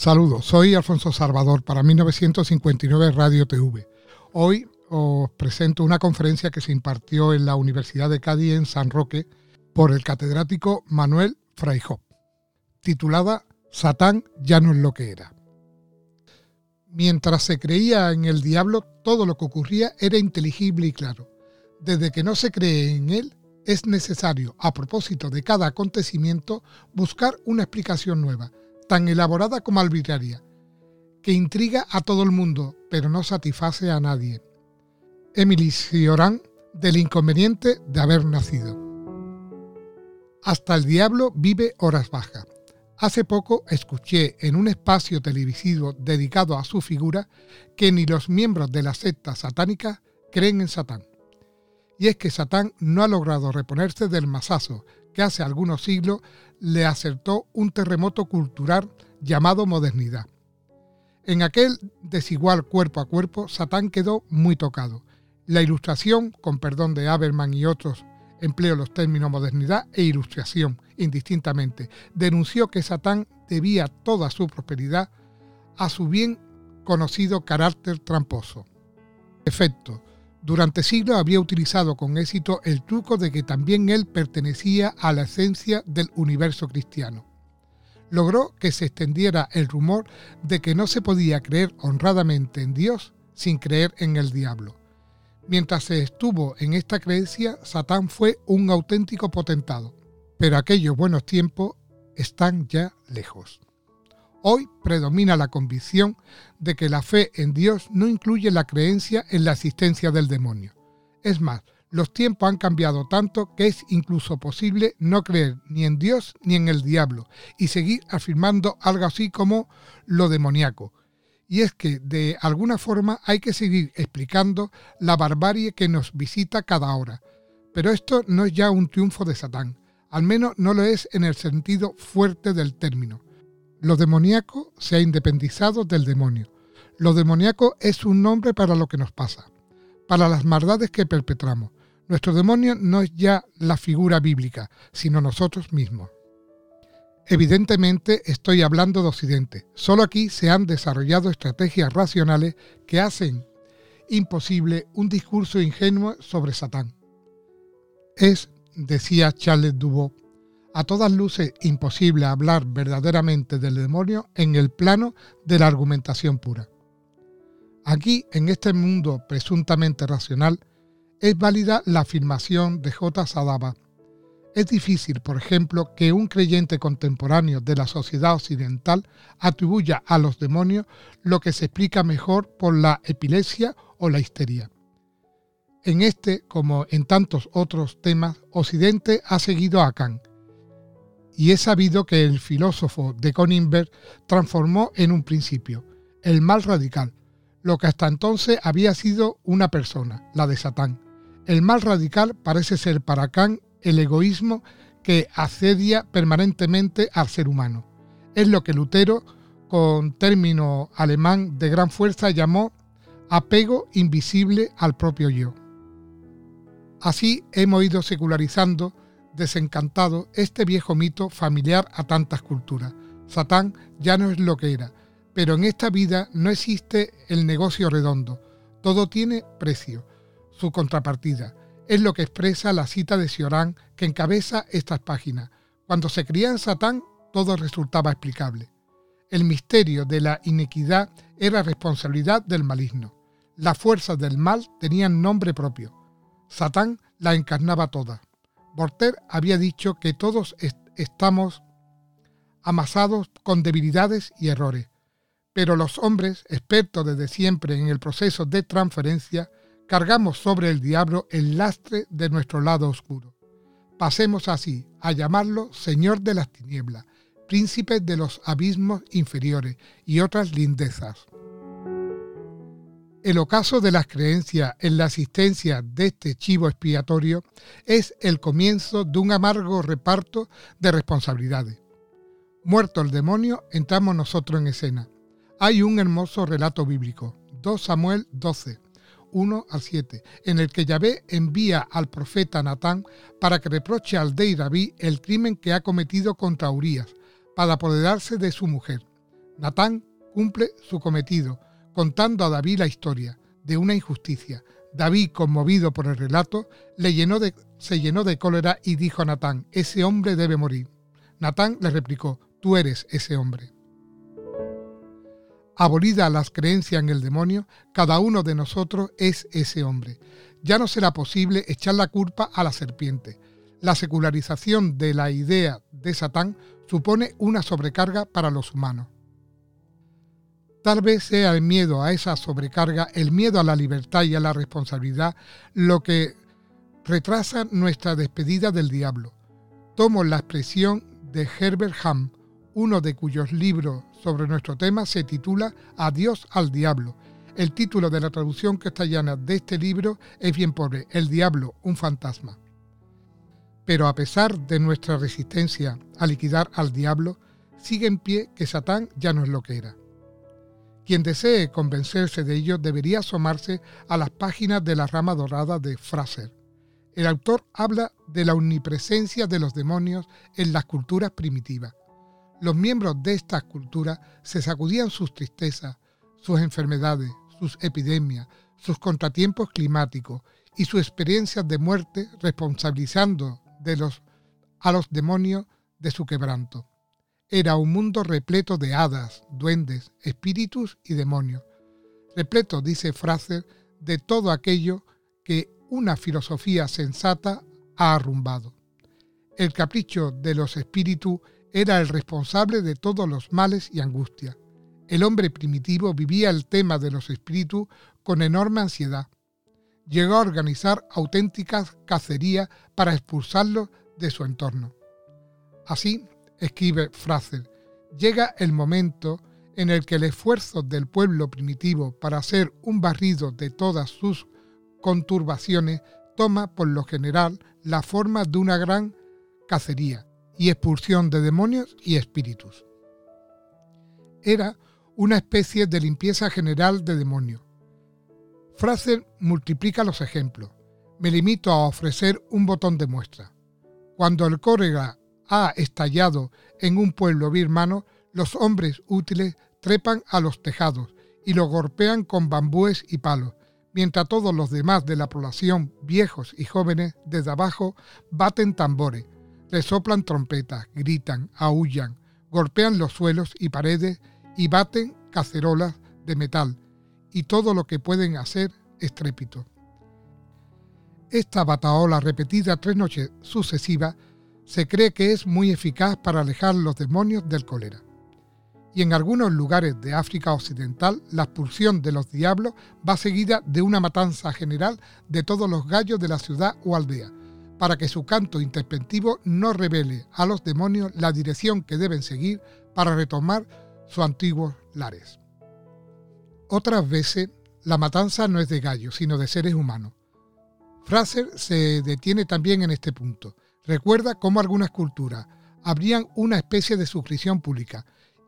Saludos, soy Alfonso Salvador para 1959 Radio TV. Hoy os presento una conferencia que se impartió en la Universidad de Cádiz en San Roque por el catedrático Manuel Freijó, titulada Satán ya no es lo que era. Mientras se creía en el diablo, todo lo que ocurría era inteligible y claro. Desde que no se cree en él, es necesario, a propósito de cada acontecimiento, buscar una explicación nueva, tan elaborada como arbitraria, que intriga a todo el mundo, pero no satisface a nadie. Emily Cioran, del inconveniente de haber nacido. Hasta el diablo vive horas bajas. Hace poco escuché en un espacio televisivo dedicado a su figura que ni los miembros de la secta satánica creen en Satán y es que Satán no ha logrado reponerse del masazo que hace algunos siglos le acertó un terremoto cultural llamado modernidad. En aquel desigual cuerpo a cuerpo, Satán quedó muy tocado. La ilustración, con perdón de Haberman y otros, empleo los términos modernidad e ilustración indistintamente, denunció que Satán debía toda su prosperidad a su bien conocido carácter tramposo. Efecto, durante siglos había utilizado con éxito el truco de que también él pertenecía a la esencia del universo cristiano. Logró que se extendiera el rumor de que no se podía creer honradamente en Dios sin creer en el diablo. Mientras se estuvo en esta creencia, Satán fue un auténtico potentado, pero aquellos buenos tiempos están ya lejos. Hoy predomina la convicción de que la fe en Dios no incluye la creencia en la existencia del demonio. Es más, los tiempos han cambiado tanto que es incluso posible no creer ni en Dios ni en el diablo y seguir afirmando algo así como lo demoníaco. Y es que de alguna forma hay que seguir explicando la barbarie que nos visita cada hora. Pero esto no es ya un triunfo de Satán, al menos no lo es en el sentido fuerte del término. Lo demoníaco se ha independizado del demonio. Lo demoníaco es un nombre para lo que nos pasa, para las maldades que perpetramos. Nuestro demonio no es ya la figura bíblica, sino nosotros mismos. Evidentemente estoy hablando de Occidente. Solo aquí se han desarrollado estrategias racionales que hacen imposible un discurso ingenuo sobre Satán. Es, decía Charles Dubot, a todas luces imposible hablar verdaderamente del demonio en el plano de la argumentación pura. Aquí, en este mundo presuntamente racional, es válida la afirmación de J. Sadaba. Es difícil, por ejemplo, que un creyente contemporáneo de la sociedad occidental atribuya a los demonios lo que se explica mejor por la epilepsia o la histeria. En este, como en tantos otros temas, Occidente ha seguido a Kant, y es sabido que el filósofo de Coningberg transformó en un principio el mal radical, lo que hasta entonces había sido una persona, la de Satán. El mal radical parece ser para Kant el egoísmo que asedia permanentemente al ser humano. Es lo que Lutero, con término alemán de gran fuerza, llamó apego invisible al propio yo. Así hemos ido secularizando desencantado este viejo mito familiar a tantas culturas. Satán ya no es lo que era, pero en esta vida no existe el negocio redondo, todo tiene precio, su contrapartida. Es lo que expresa la cita de Ciorán que encabeza estas páginas. Cuando se creía en Satán, todo resultaba explicable. El misterio de la inequidad era responsabilidad del maligno. Las fuerzas del mal tenían nombre propio. Satán la encarnaba toda. Voltaire había dicho que todos estamos amasados con debilidades y errores, pero los hombres, expertos desde siempre en el proceso de transferencia, cargamos sobre el diablo el lastre de nuestro lado oscuro. Pasemos así a llamarlo Señor de las Tinieblas, Príncipe de los Abismos Inferiores y otras lindezas. El ocaso de las creencias en la existencia de este chivo expiatorio es el comienzo de un amargo reparto de responsabilidades. Muerto el demonio, entramos nosotros en escena. Hay un hermoso relato bíblico, 2 Samuel 12, 1 al 7, en el que Yahvé envía al profeta Natán para que reproche al rey David el crimen que ha cometido contra Urias, para apoderarse de su mujer. Natán cumple su cometido, contando a David la historia de una injusticia. David, conmovido por el relato, se llenó de cólera y dijo a Natán, ese hombre debe morir. Natán le replicó, tú eres ese hombre. Abolida las creencias en el demonio, cada uno de nosotros es ese hombre. Ya no será posible echar la culpa a la serpiente. La secularización de la idea de Satán supone una sobrecarga para los humanos. Tal vez sea el miedo a esa sobrecarga, el miedo a la libertad y a la responsabilidad, lo que retrasa nuestra despedida del diablo. Tomo la expresión de Herbert Hamm, uno de cuyos libros sobre nuestro tema se titula Adiós al diablo. El título de la traducción castellana de este libro es bien pobre, El diablo, un fantasma. Pero a pesar de nuestra resistencia a liquidar al diablo, sigue en pie que Satán ya no es lo que era. Quien desee convencerse de ello debería asomarse a las páginas de la rama dorada de Fraser. El autor habla de la omnipresencia de los demonios en las culturas primitivas. Los miembros de estas culturas se sacudían sus tristezas, sus enfermedades, sus epidemias, sus contratiempos climáticos y sus experiencias de muerte responsabilizando a los demonios de su quebranto. Era un mundo repleto de hadas, duendes, espíritus y demonios. Repleto, dice Fraser, de todo aquello que una filosofía sensata ha arrumbado. El capricho de los espíritus era el responsable de todos los males y angustias. El hombre primitivo vivía el tema de los espíritus con enorme ansiedad. Llegó a organizar auténticas cacerías para expulsarlos de su entorno. Así, escribe Fraser, llega el momento en el que el esfuerzo del pueblo primitivo para hacer un barrido de todas sus conturbaciones toma por lo general la forma de una gran cacería y expulsión de demonios y espíritus. Era una especie de limpieza general de demonios. Fraser multiplica los ejemplos. Me limito a ofrecer un botón de muestra. Cuando el cólera ha estallado en un pueblo birmano, los hombres útiles trepan a los tejados y lo golpean con bambúes y palos, mientras todos los demás de la población, viejos y jóvenes, desde abajo, baten tambores, resoplan trompetas, gritan, aullan, golpean los suelos y paredes y baten cacerolas de metal, y todo lo que pueden hacer estrépito. Esta bataola repetida tres noches sucesivas se cree que es muy eficaz para alejar los demonios del cólera. Y en algunos lugares de África Occidental, la expulsión de los diablos va seguida de una matanza general de todos los gallos de la ciudad o aldea, para que su canto interpentivo no revele a los demonios la dirección que deben seguir para retomar sus antiguos lares. Otras veces, la matanza no es de gallos, sino de seres humanos. Fraser se detiene también en este punto Recuerda cómo algunas culturas abrían una especie de suscripción pública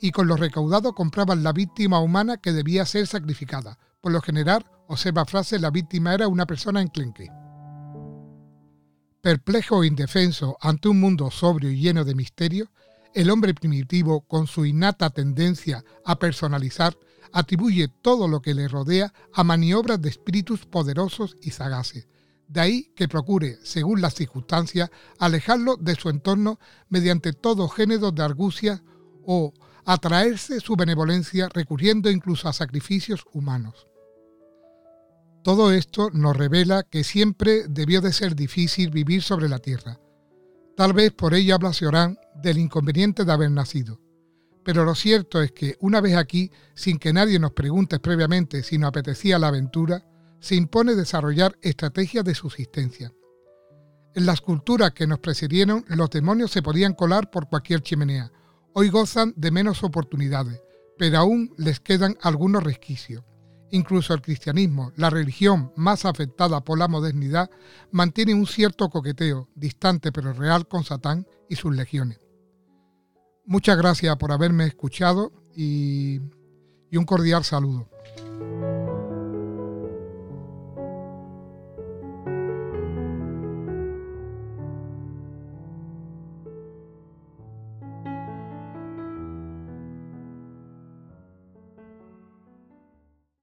y con los recaudados compraban la víctima humana que debía ser sacrificada. Por lo general, observa frase, la víctima era una persona enclenque. Perplejo e indefenso ante un mundo sobrio y lleno de misterio, el hombre primitivo, con su innata tendencia a personalizar, atribuye todo lo que le rodea a maniobras de espíritus poderosos y sagaces, de ahí que procure, según las circunstancias, alejarlo de su entorno mediante todo género de argucia o atraerse su benevolencia recurriendo incluso a sacrificios humanos. Todo esto nos revela que siempre debió de ser difícil vivir sobre la tierra. Tal vez por ello habla Seorán del inconveniente de haber nacido. Pero lo cierto es que una vez aquí, sin que nadie nos pregunte previamente si nos apetecía la aventura, se impone desarrollar estrategias de subsistencia. En las culturas que nos precedieron, los demonios se podían colar por cualquier chimenea. Hoy gozan de menos oportunidades, pero aún les quedan algunos resquicios. Incluso el cristianismo, la religión más afectada por la modernidad, mantiene un cierto coqueteo, distante pero real, con Satán y sus legiones. Muchas gracias por haberme escuchado y, y un cordial saludo.